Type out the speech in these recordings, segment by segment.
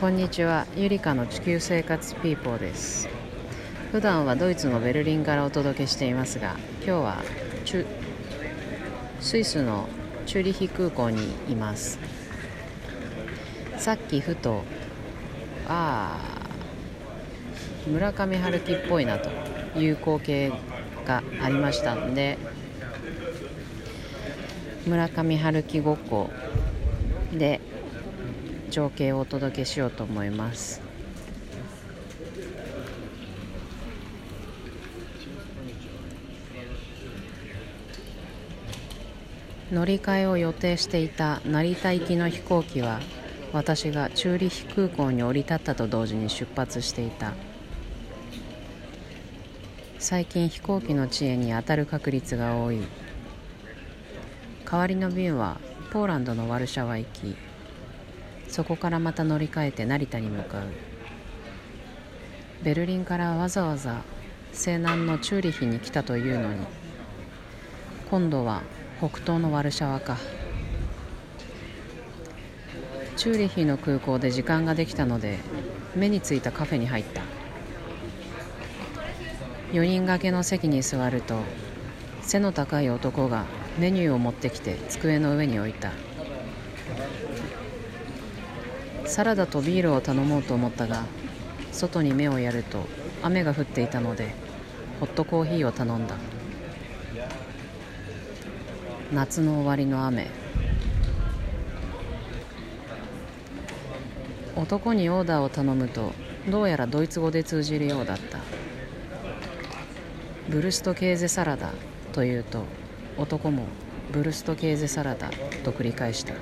こんにちは。ゆりかの地球生活ピーポーです。普段はドイツのベルリンからお届けしていますが今日はスイスのチューリヒ空港にいます。さっきふとああ村上春樹っぽいなという光景がありましたんで村上春樹ごっこで情景をお届けしようと思います。乗り換えを予定していた成田行きの飛行機は私がチューリヒ空港に降り立ったと同時に出発していた。最近飛行機の遅延に当たる確率が多い。代わりの便はポーランドのワルシャワ行き。そこからまた乗り換えて成田に向かう。ベルリンからわざわざ西南のチューリヒに来たというのに。今度は北東のワルシャワか。チューリヒの空港で時間ができたので目についたカフェに入った。4人掛けの席に座ると背の高い男がメニューを持ってきて机の上に置いた。サラダとビールを頼もうと思ったが外に目をやると雨が降っていたのでホットコーヒーを頼んだ。夏の終わりの雨。男にオーダーを頼むとどうやらドイツ語で通じるようだった。ブルストケーゼサラダというと男もブルストケーゼサラダと繰り返した。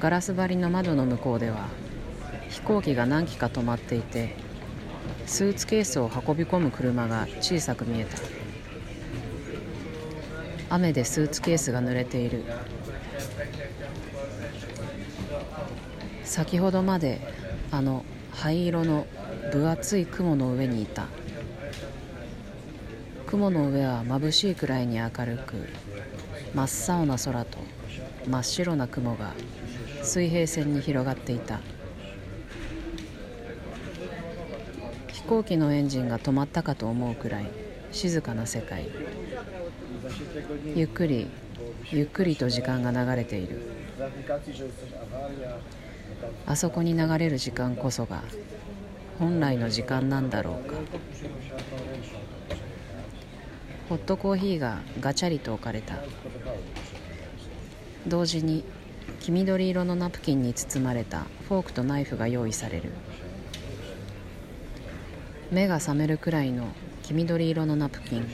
ガラス張りの窓の向こうでは飛行機が何機か止まっていてスーツケースを運び込む車が小さく見えた。雨でスーツケースが濡れている。先ほどまであの灰色の分厚い雲の上にいた。雲の上は眩しいくらいに明るく真っ青な空と真っ白な雲が水平線に広がっていた。飛行機のエンジンが止まったかと思うくらい静かな世界。ゆっくりゆっくりと時間が流れている。あそこに流れる時間こそが本来の時間なんだろうか。ホットコーヒーがガチャリと置かれた。同時に黄緑色のナプキンに包まれたフォークとナイフが用意される。目が覚めるくらいの黄緑色のナプキン。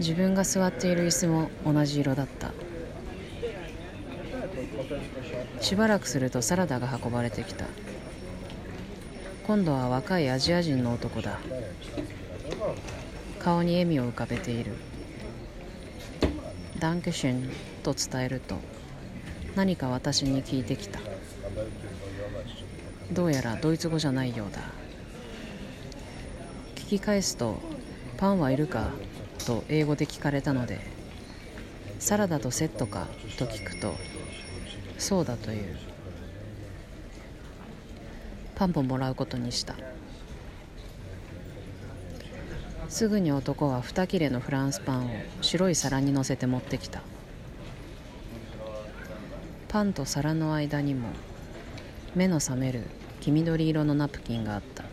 自分が座っている椅子も同じ色だった。しばらくするとサラダが運ばれてきた。今度は若いアジア人の男だ。顔に笑みを浮かべている。ダンクシュンと伝えると何か私に聞いてきたどうやらドイツ語じゃないようだ聞き返すと「パンはいるか?」と英語で聞かれたので「サラダとセットか?」と聞くと「そうだ」というパンももらうことにしたすぐに男は2切れのフランスパンを白い皿に乗せて持ってきた。パンと皿の間にも目の覚める黄緑色のナプキンがあった。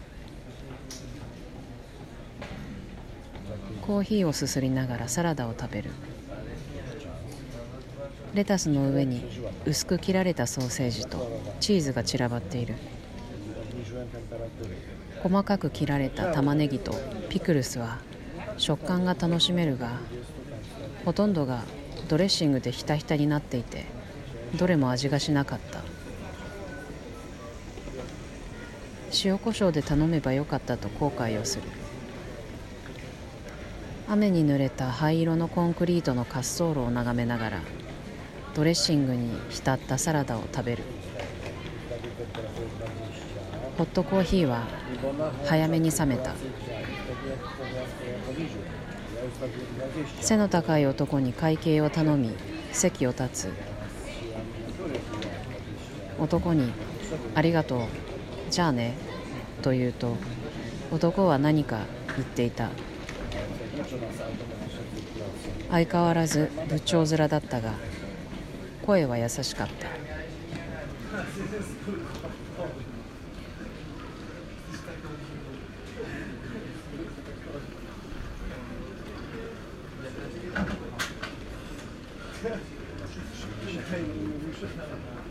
コーヒーをすすりながらサラダを食べる。レタスの上に薄く切られたソーセージとチーズが散らばっている。細かく切られた玉ねぎとピクルスは食感が楽しめるがほとんどがドレッシングでひたひたになっていてどれも味がしなかった。塩コショウで頼めばよかったと後悔をする。雨に濡れた灰色のコンクリートの滑走路を眺めながらドレッシングに浸ったサラダを食べる。ホットコーヒーは早めに冷めた。背の高い男に会計を頼み席を立つ。男に「ありがとう。じゃあね」と言うと男は何か言っていた。相変わらず仏頂面だったが声は優しかった。